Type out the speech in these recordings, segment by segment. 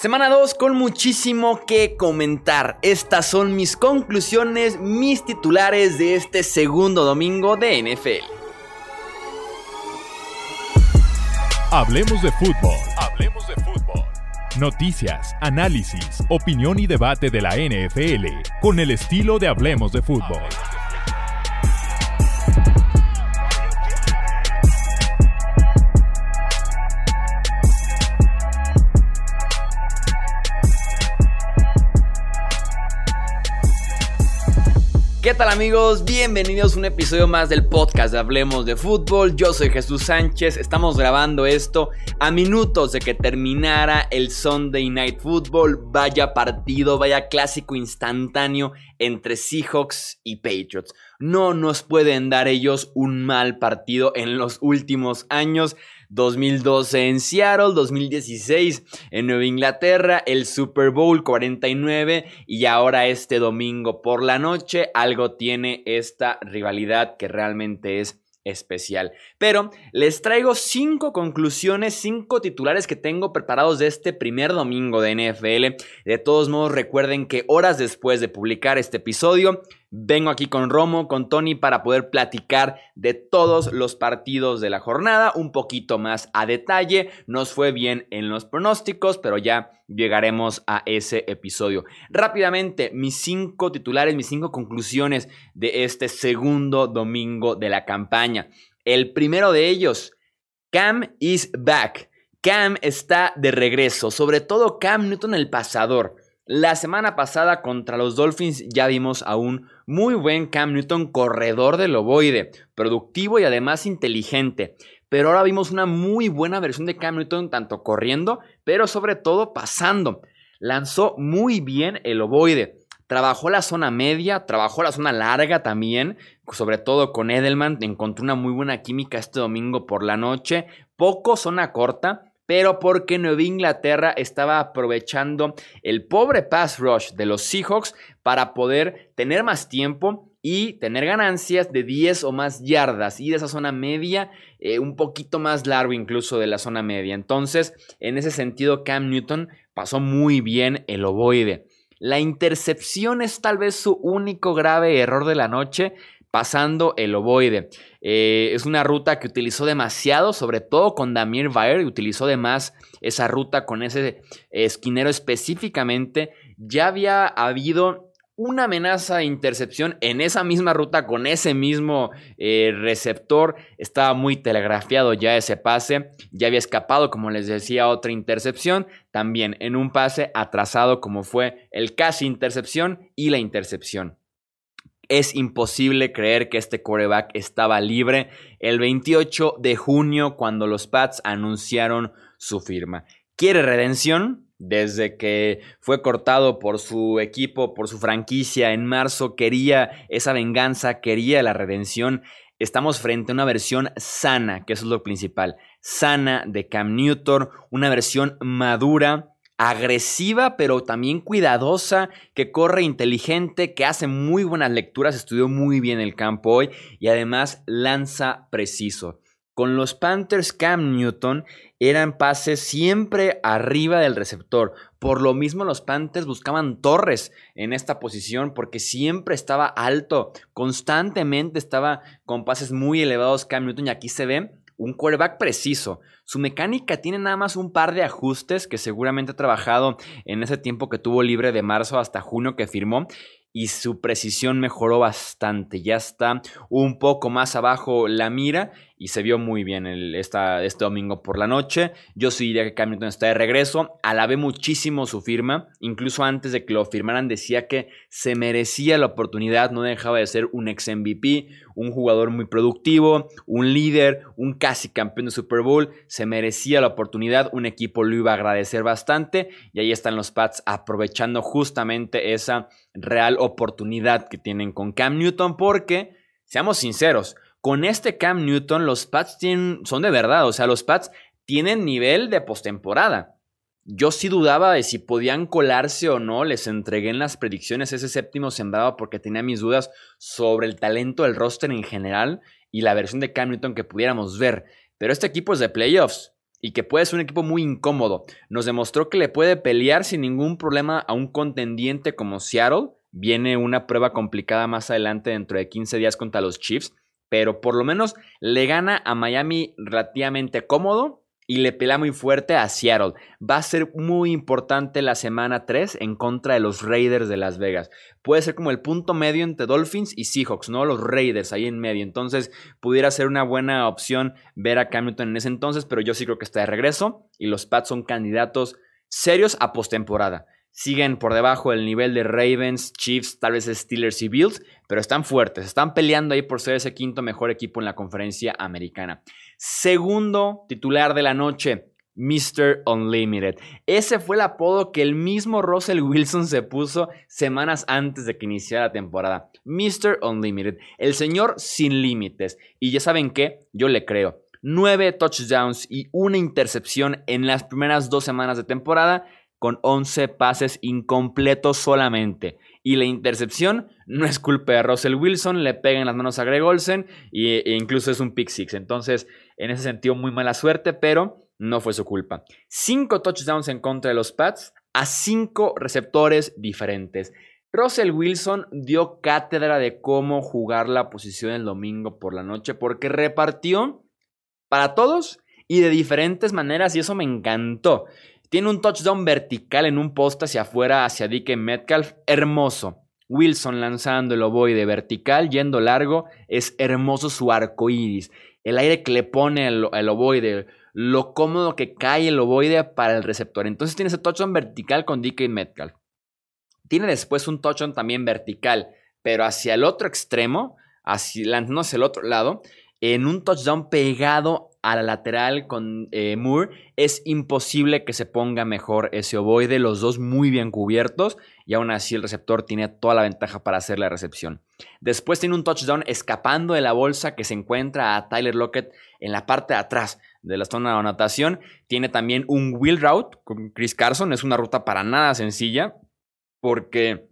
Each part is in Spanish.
Semana 2 con muchísimo que comentar. Estas son mis conclusiones, mis titulares de este segundo domingo de NFL. Hablemos de fútbol. Hablemos de fútbol. Noticias, análisis, opinión y debate de la NFL con el estilo de Hablemos de fútbol. ¿Qué tal amigos? Bienvenidos a un episodio más del podcast de Hablemos de Fútbol. Yo soy Jesús Sánchez, estamos grabando esto a minutos de que terminara el Sunday Night Football. Vaya partido, vaya clásico instantáneo entre Seahawks y Patriots. No nos pueden dar ellos un mal partido en los últimos años. 2012 en Seattle, 2016 en Nueva Inglaterra, el Super Bowl 49 y ahora este domingo por la noche algo tiene esta rivalidad que realmente es especial. Pero les traigo cinco conclusiones, cinco titulares que tengo preparados de este primer domingo de NFL. De todos modos, recuerden que horas después de publicar este episodio, vengo aquí con Romo, con Tony, para poder platicar de todos los partidos de la jornada, un poquito más a detalle. Nos fue bien en los pronósticos, pero ya llegaremos a ese episodio. Rápidamente, mis cinco titulares, mis cinco conclusiones de este segundo domingo de la campaña. El primero de ellos, Cam is back. Cam está de regreso, sobre todo Cam Newton el pasador. La semana pasada contra los Dolphins ya vimos a un muy buen Cam Newton corredor del ovoide, productivo y además inteligente. Pero ahora vimos una muy buena versión de Cam Newton tanto corriendo, pero sobre todo pasando. Lanzó muy bien el ovoide. Trabajó la zona media, trabajó la zona larga también, sobre todo con Edelman. Encontró una muy buena química este domingo por la noche. Poco zona corta, pero porque Nueva Inglaterra estaba aprovechando el pobre pass rush de los Seahawks para poder tener más tiempo y tener ganancias de 10 o más yardas y de esa zona media eh, un poquito más largo incluso de la zona media. Entonces, en ese sentido, Cam Newton pasó muy bien el ovoide. La intercepción es tal vez su único grave error de la noche, pasando el ovoide. Eh, es una ruta que utilizó demasiado, sobre todo con Damir Bayer, utilizó de más esa ruta con ese esquinero específicamente. Ya había habido una amenaza de intercepción en esa misma ruta con ese mismo eh, receptor. Estaba muy telegrafiado ya ese pase. Ya había escapado, como les decía, otra intercepción. También en un pase atrasado como fue el casi intercepción y la intercepción. Es imposible creer que este quarterback estaba libre el 28 de junio cuando los Pats anunciaron su firma. ¿Quiere redención? Desde que fue cortado por su equipo, por su franquicia en marzo, quería esa venganza, quería la redención. Estamos frente a una versión sana, que eso es lo principal, sana de Cam Newton, una versión madura, agresiva, pero también cuidadosa, que corre inteligente, que hace muy buenas lecturas, estudió muy bien el campo hoy y además lanza preciso. Con los Panthers Cam Newton eran pases siempre arriba del receptor. Por lo mismo los Panthers buscaban torres en esta posición porque siempre estaba alto, constantemente estaba con pases muy elevados Cam Newton y aquí se ve un quarterback preciso. Su mecánica tiene nada más un par de ajustes que seguramente ha trabajado en ese tiempo que tuvo libre de marzo hasta junio que firmó y su precisión mejoró bastante. Ya está un poco más abajo la mira y se vio muy bien esta, este domingo por la noche. Yo sí diría que Cam Newton está de regreso. Alabé muchísimo su firma. Incluso antes de que lo firmaran decía que se merecía la oportunidad. No dejaba de ser un ex MVP, un jugador muy productivo, un líder, un casi campeón de Super Bowl. Se merecía la oportunidad. Un equipo lo iba a agradecer bastante. Y ahí están los Pats aprovechando justamente esa real oportunidad que tienen con Cam Newton porque, seamos sinceros, con este Cam Newton, los Pats son de verdad. O sea, los Pats tienen nivel de postemporada. Yo sí dudaba de si podían colarse o no. Les entregué en las predicciones ese séptimo sembrado porque tenía mis dudas sobre el talento del roster en general y la versión de Cam Newton que pudiéramos ver. Pero este equipo es de playoffs. y que puede ser un equipo muy incómodo. Nos demostró que le puede pelear sin ningún problema a un contendiente como Seattle. Viene una prueba complicada más adelante dentro de 15 días contra los Chiefs, pero por lo menos le gana a Miami relativamente cómodo y le pelea muy fuerte a Seattle. Va a ser muy importante la semana 3 en contra de los Raiders de Las Vegas. Puede ser como el punto medio entre Dolphins y Seahawks, ¿no? Los Raiders ahí en medio. Entonces, pudiera ser una buena opción ver a Cam Newton en ese entonces, pero yo sí creo que está de regreso y los Pats son candidatos serios a postemporada. Siguen por debajo del nivel de Ravens, Chiefs, tal vez Steelers y Bills, pero están fuertes, están peleando ahí por ser ese quinto mejor equipo en la conferencia americana. Segundo titular de la noche, Mr. Unlimited. Ese fue el apodo que el mismo Russell Wilson se puso semanas antes de que iniciara la temporada. Mr. Unlimited, el señor sin límites. Y ya saben qué, yo le creo. Nueve touchdowns y una intercepción en las primeras dos semanas de temporada con 11 pases incompletos solamente. Y la intercepción no es culpa de Russell Wilson, le pega en las manos a Greg Olsen e incluso es un pick six. Entonces, en ese sentido, muy mala suerte, pero no fue su culpa. Cinco touchdowns en contra de los Pats a cinco receptores diferentes. Russell Wilson dio cátedra de cómo jugar la posición el domingo por la noche porque repartió para todos y de diferentes maneras y eso me encantó. Tiene un touchdown vertical en un poste hacia afuera, hacia DK Metcalf. Hermoso. Wilson lanzando el ovoide vertical, yendo largo. Es hermoso su arco iris. El aire que le pone el, ovoide. Lo cómodo que cae el ovoide para el receptor. Entonces tiene ese touchdown vertical con DK Metcalf. Tiene después un touchdown también vertical, pero hacia el otro extremo, hacia, el otro lado, en un touchdown pegado a la lateral con eh, Moore, es imposible que se ponga mejor ese ovoide, los dos muy bien cubiertos y aún así el receptor tiene toda la ventaja para hacer la recepción. Después tiene un touchdown escapando de la bolsa que se encuentra a Tyler Lockett en la parte de atrás de la zona de anotación. Tiene también un wheel route con Chris Carson, es una ruta para nada sencilla porque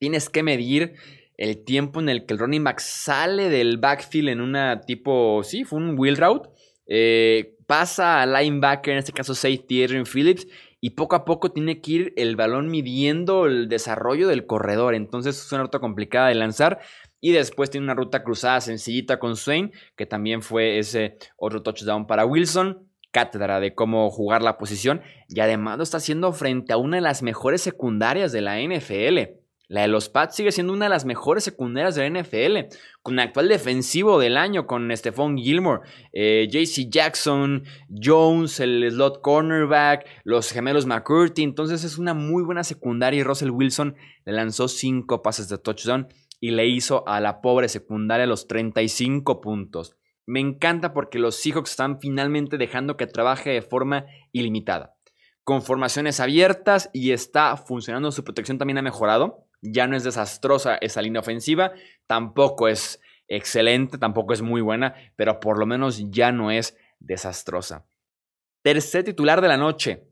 tienes que medir el tiempo en el que el running back sale del backfield en una tipo, sí, fue un wheel route, eh, pasa al linebacker, en este caso safety Adrian Phillips, y poco a poco tiene que ir el balón midiendo el desarrollo del corredor. Entonces es una ruta complicada de lanzar. Y después tiene una ruta cruzada sencillita con Swain, que también fue ese otro touchdown para Wilson. Cátedra de cómo jugar la posición. Y además lo está haciendo frente a una de las mejores secundarias de la NFL. La de los Pats sigue siendo una de las mejores secundarias de la NFL, con el actual defensivo del año, con Stephon Gilmore, eh, JC Jackson, Jones, el slot cornerback, los gemelos McCurdy. Entonces es una muy buena secundaria y Russell Wilson le lanzó cinco pases de touchdown y le hizo a la pobre secundaria los 35 puntos. Me encanta porque los Seahawks están finalmente dejando que trabaje de forma ilimitada. Con formaciones abiertas y está funcionando, su protección también ha mejorado ya no es desastrosa esa línea ofensiva, tampoco es excelente, tampoco es muy buena, pero por lo menos ya no es desastrosa. Tercer titular de la noche,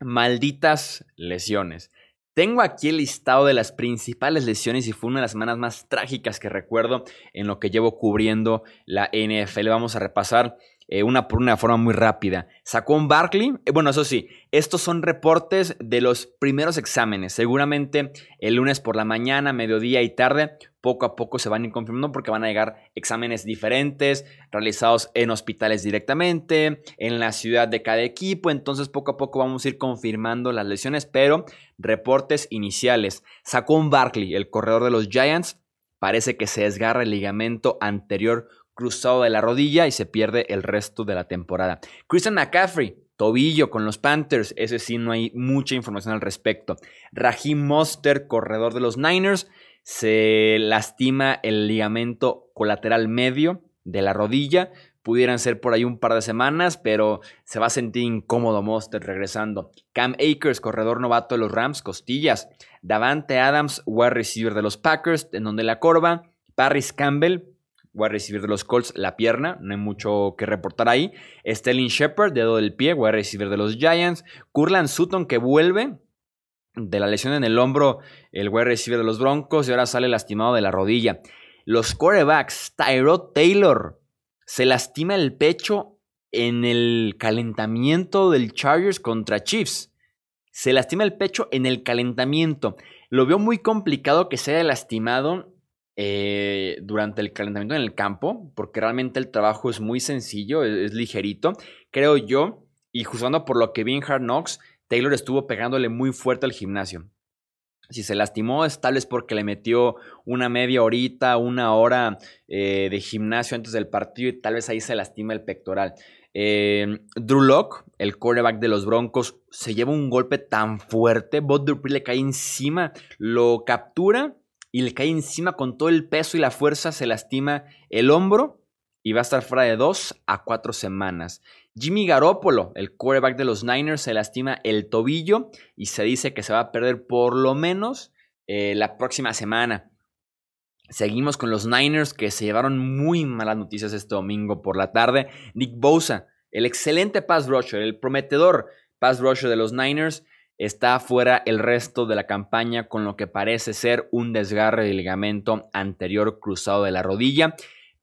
malditas lesiones. Tengo aquí el listado de las principales lesiones y fue una de las semanas más trágicas que recuerdo en lo que llevo cubriendo la NFL. Vamos a repasar eh, una por una forma muy rápida. Sacó un Barkley. Eh, bueno, eso sí, estos son reportes de los primeros exámenes. Seguramente el lunes por la mañana, mediodía y tarde, poco a poco se van a ir confirmando porque van a llegar exámenes diferentes, realizados en hospitales directamente, en la ciudad de cada equipo. Entonces, poco a poco vamos a ir confirmando las lesiones, pero reportes iniciales. Sacó un Barkley, el corredor de los Giants. Parece que se desgarra el ligamento anterior cruzado de la rodilla y se pierde el resto de la temporada. Christian McCaffrey, tobillo con los Panthers, ese sí no hay mucha información al respecto. Raheem Monster, corredor de los Niners, se lastima el ligamento colateral medio de la rodilla. Pudieran ser por ahí un par de semanas, pero se va a sentir incómodo Monster regresando. Cam Akers, corredor novato de los Rams, costillas. Davante Adams, wide receiver de los Packers, en donde la corva. Paris Campbell, voy a recibir de los Colts la pierna, no hay mucho que reportar ahí. Stelling Shepard, dedo del pie, voy a recibir de los Giants. Curlan Sutton que vuelve de la lesión en el hombro, el voy a recibir de los Broncos y ahora sale lastimado de la rodilla. Los quarterbacks, Tyrod Taylor se lastima el pecho en el calentamiento del Chargers contra Chiefs. Se lastima el pecho en el calentamiento. Lo veo muy complicado que se haya lastimado eh, durante el calentamiento en el campo, porque realmente el trabajo es muy sencillo, es, ligerito. Creo yo, y juzgando por lo que vi en Hard Knocks, Taylor estuvo pegándole muy fuerte al gimnasio. Si se lastimó es tal vez porque le metió una media horita, una hora eh, de gimnasio antes del partido y tal vez ahí se lastima el pectoral. Eh, Drew Locke, el quarterback de los Broncos, se lleva un golpe tan fuerte. Bob Dupree le cae encima, lo captura y le cae encima con todo el peso y la fuerza. Se lastima el hombro y va a estar fuera de dos a cuatro semanas. Jimmy Garoppolo, el quarterback de los Niners, se lastima el tobillo y se dice que se va a perder por lo menos eh, la próxima semana. Seguimos con los Niners que se llevaron muy malas noticias este domingo por la tarde. Nick Bosa, el excelente pass rusher, el prometedor pass rusher de los Niners, está fuera el resto de la campaña con lo que parece ser un desgarre del ligamento anterior cruzado de la rodilla.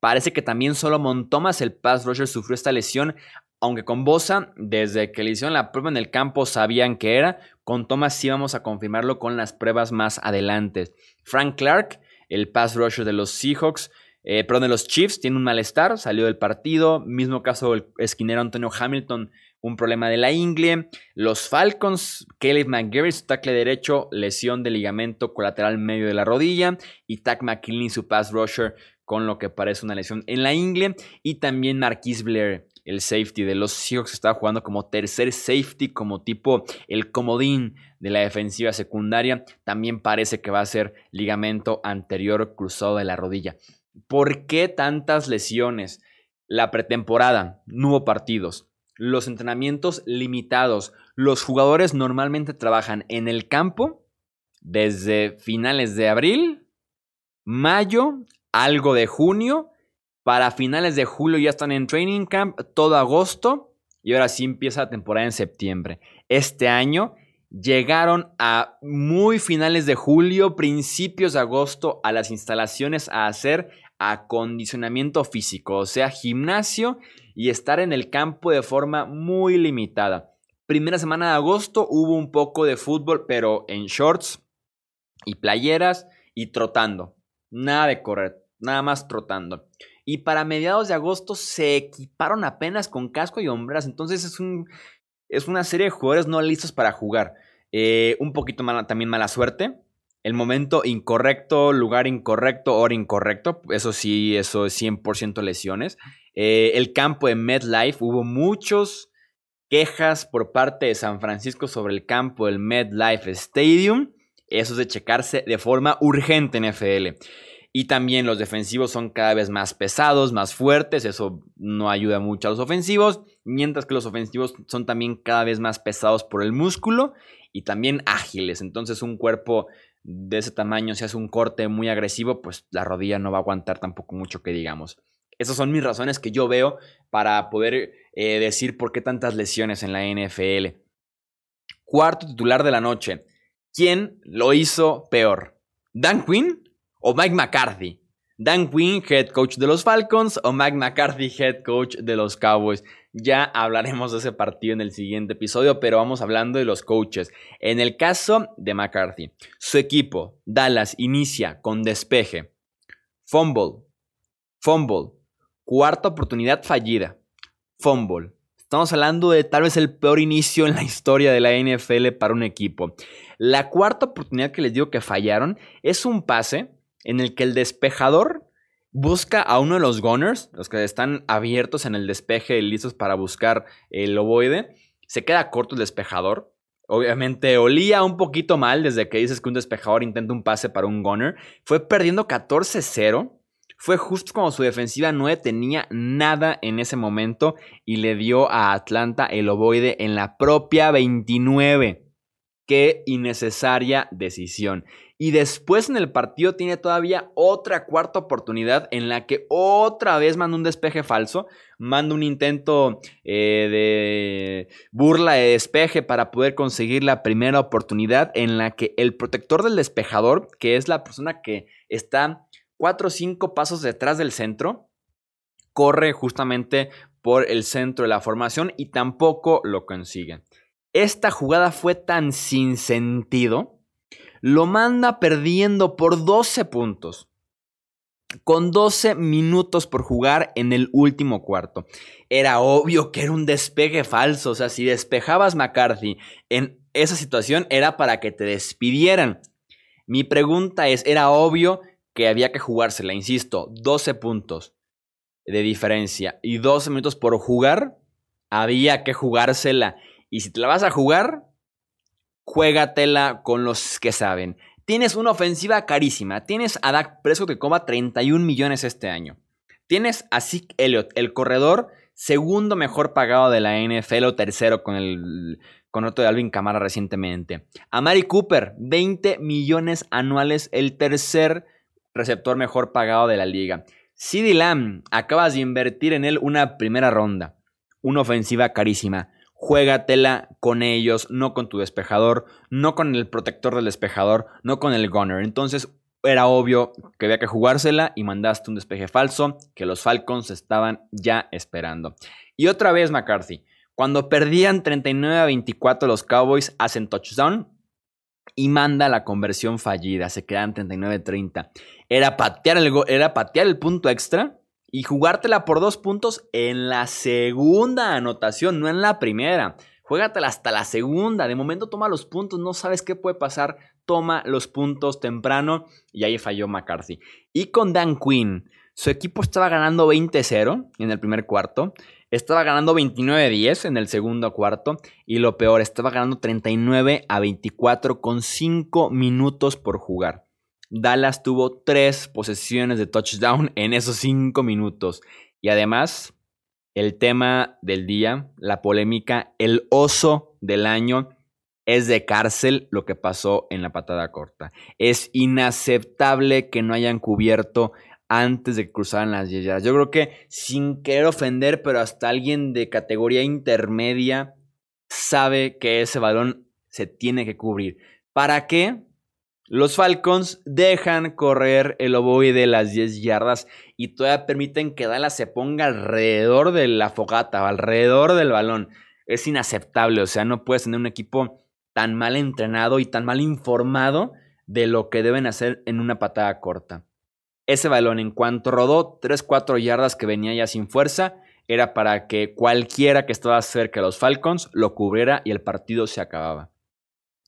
Parece que también Solomon Thomas, el pass rusher, sufrió esta lesión, aunque con Bosa, desde que le hicieron la prueba en el campo, sabían que era. Con Thomas sí vamos a confirmarlo con las pruebas más adelante. Frank Clark, el pass rusher de los Seahawks, eh, perdón, de los Chiefs, tiene un malestar, salió del partido. Mismo caso el esquinero Antonio Hamilton, un problema de la ingle. Los Falcons, Caleb McGarry, su tackle derecho, lesión de ligamento colateral medio de la rodilla. Y Tack McKinley, su pass rusher, con lo que parece una lesión en la ingle. Y también Marquise Blair, el safety de los Seahawks, estaba jugando como tercer safety, como tipo el comodín de la defensiva secundaria, también parece que va a ser ligamento anterior cruzado de la rodilla. ¿Por qué tantas lesiones? La pretemporada, no hubo partidos. Los entrenamientos limitados. Los jugadores normalmente trabajan en el campo desde finales de abril, mayo, algo de junio. Para finales de julio ya están en training camp, todo agosto. Y ahora sí empieza la temporada en septiembre. Este año llegaron a muy finales de julio, principios de agosto a las instalaciones a hacer acondicionamiento físico, o sea, gimnasio y estar en el campo de forma muy limitada. Primera semana de agosto hubo un poco de fútbol, pero en shorts y playeras y trotando. Nada de correr, nada más trotando. Y para mediados de agosto se equiparon apenas con casco y hombras. Entonces es un es una serie de jugadores no listos para jugar. Eh, un poquito mala, también mala suerte. El momento incorrecto, lugar incorrecto, hora incorrecto. Eso sí, eso es 100% lesiones. Eh, el campo de MedLife, hubo muchos quejas por parte de San Francisco sobre el campo del MedLife Stadium. Eso es de checarse de forma urgente en FL. Y también los defensivos son cada vez más pesados, más fuertes. Eso no ayuda mucho a los ofensivos. Mientras que los ofensivos son también cada vez más pesados por el músculo y también ágiles. Entonces un cuerpo de ese tamaño, si hace un corte muy agresivo, pues la rodilla no va a aguantar tampoco mucho que digamos. Esas son mis razones que yo veo para poder eh, decir por qué tantas lesiones en la NFL. Cuarto titular de la noche. ¿Quién lo hizo peor? ¿Dan Quinn? o Mike McCarthy. Dan Quinn, head coach de los Falcons, o Mike McCarthy, head coach de los Cowboys. Ya hablaremos de ese partido en el siguiente episodio, pero vamos hablando de los coaches. En el caso de McCarthy, su equipo, Dallas, inicia con despeje, fumble, fumble, cuarta oportunidad fallida, fumble. Estamos hablando de tal vez el peor inicio en la historia de la NFL para un equipo. La cuarta oportunidad que les digo que fallaron es un pase en el que el despejador busca a uno de los gunners, los que están abiertos en el despeje listos para buscar el ovoide. Se queda corto el despejador. Obviamente olía un poquito mal desde que dices que un despejador intenta un pase para un gunner. Fue perdiendo 14-0. Fue justo como su defensiva no tenía nada en ese momento y le dio a Atlanta el ovoide en la propia 29. Qué innecesaria decisión. Y después en el partido tiene todavía otra cuarta oportunidad en la que otra vez manda un despeje falso, manda un intento eh, de burla de despeje para poder conseguir la primera oportunidad en la que el protector del despejador, que es la persona que está cuatro o cinco pasos detrás del centro, corre justamente por el centro de la formación y tampoco lo consiguen. Esta jugada fue tan sin sentido, lo manda perdiendo por 12 puntos con 12 minutos por jugar en el último cuarto. Era obvio que era un despegue falso, o sea, si despejabas McCarthy en esa situación era para que te despidieran. Mi pregunta es, era obvio que había que jugársela, insisto, 12 puntos de diferencia y 12 minutos por jugar, había que jugársela. Y si te la vas a jugar, juégatela con los que saben. Tienes una ofensiva carísima. Tienes a Dak Prescott que coma 31 millones este año. Tienes a Zeke Elliott, el corredor segundo mejor pagado de la NFL o tercero con el otro de Alvin Kamara recientemente. A Mari Cooper, 20 millones anuales, el tercer receptor mejor pagado de la liga. CeeDee Lamb, acabas de invertir en él una primera ronda. Una ofensiva carísima juégatela con ellos, no con tu despejador, no con el protector del despejador, no con el gunner. Entonces era obvio que había que jugársela y mandaste un despeje falso que los Falcons estaban ya esperando. Y otra vez McCarthy, cuando perdían 39 a 24 los Cowboys hacen touchdown y manda la conversión fallida, se quedan 39-30. Era patear el era patear el punto extra y jugártela por dos puntos en la segunda anotación, no en la primera. Juégatela hasta la segunda. De momento toma los puntos, no sabes qué puede pasar. Toma los puntos temprano y ahí falló McCarthy. Y con Dan Quinn, su equipo estaba ganando 20-0 en el primer cuarto. Estaba ganando 29-10 en el segundo cuarto. Y lo peor, estaba ganando 39 a 24 con 5 minutos por jugar. Dallas tuvo tres posesiones de touchdown en esos cinco minutos. Y además, el tema del día, la polémica, el oso del año, es de cárcel lo que pasó en la patada corta. Es inaceptable que no hayan cubierto antes de que cruzaran las yardas. Yo creo que sin querer ofender, pero hasta alguien de categoría intermedia sabe que ese balón se tiene que cubrir. ¿Para qué? Los Falcons dejan correr el ovoide las 10 yardas y todavía permiten que Dallas se ponga alrededor de la fogata, alrededor del balón. Es inaceptable, o sea, no puedes tener un equipo tan mal entrenado y tan mal informado de lo que deben hacer en una patada corta. Ese balón, en cuanto rodó 3-4 yardas que venía ya sin fuerza, era para que cualquiera que estaba cerca de los Falcons lo cubriera y el partido se acababa.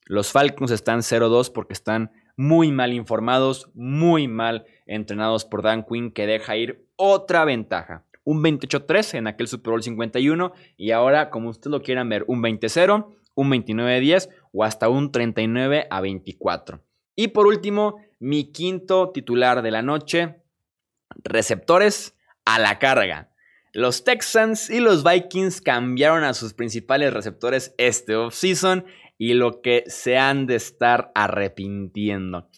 Los Falcons están 0-2 porque están muy mal informados, muy mal entrenados por Dan Quinn, que deja ir otra ventaja. Un 28-3 en aquel Super Bowl 51 y ahora, como ustedes lo quieran ver, un 20-0, un 29-10 o hasta un 39-24. Y por último, mi quinto titular de la noche, receptores a la carga. Los Texans y los Vikings cambiaron a sus principales receptores este offseason y lo que se han de estar arrepintiendo.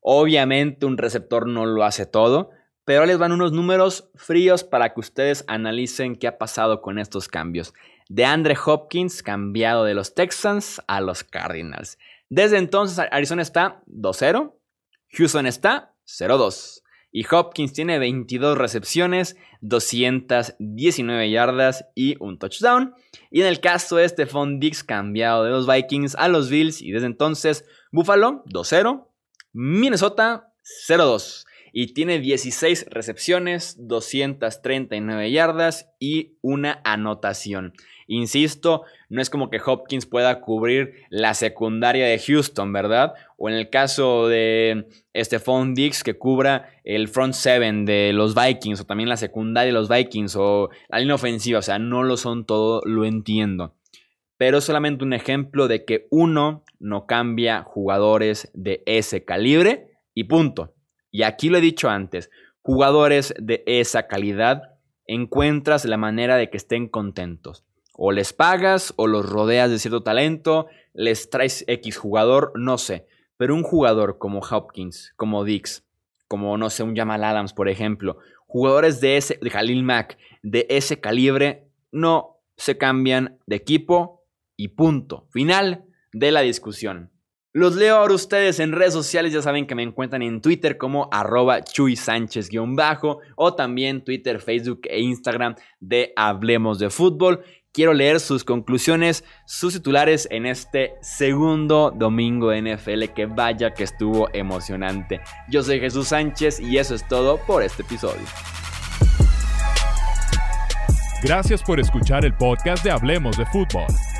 Obviamente un receptor no lo hace todo, pero les van unos números fríos para que ustedes analicen qué ha pasado con estos cambios. De Andre Hopkins cambiado de los Texans a los Cardinals. Desde entonces Arizona está 2-0, Houston está 0-2 y Hopkins tiene 22 recepciones, 219 yardas y un touchdown. Y en el caso de Stephon Dix, cambiado de los Vikings a los Bills y desde entonces Buffalo 2-0, Minnesota 0-2 y tiene 16 recepciones, 239 yardas y una anotación. Insisto, no es como que Hopkins pueda cubrir la secundaria de Houston, ¿verdad? O en el caso de Stephon Dix, que cubra el front seven de los Vikings, o también la secundaria de los Vikings, o la línea ofensiva. O sea, no lo son todo, lo entiendo. Pero es solamente un ejemplo de que uno no cambia jugadores de ese calibre y punto. Y aquí lo he dicho antes, jugadores de esa calidad encuentras la manera de que estén contentos. O les pagas o los rodeas de cierto talento, les traes X jugador, no sé. Pero un jugador como Hopkins, como Dix, como no sé, un Jamal Adams, por ejemplo, jugadores de ese, de Khalil Mack, de ese calibre, no se cambian de equipo y punto. Final de la discusión. Los leo ahora ustedes en redes sociales, ya saben que me encuentran en Twitter como arroba Chuy Sánchez-bajo o también Twitter, Facebook e Instagram de Hablemos de Fútbol. Quiero leer sus conclusiones, sus titulares en este segundo domingo NFL que vaya que estuvo emocionante. Yo soy Jesús Sánchez y eso es todo por este episodio. Gracias por escuchar el podcast de Hablemos de Fútbol.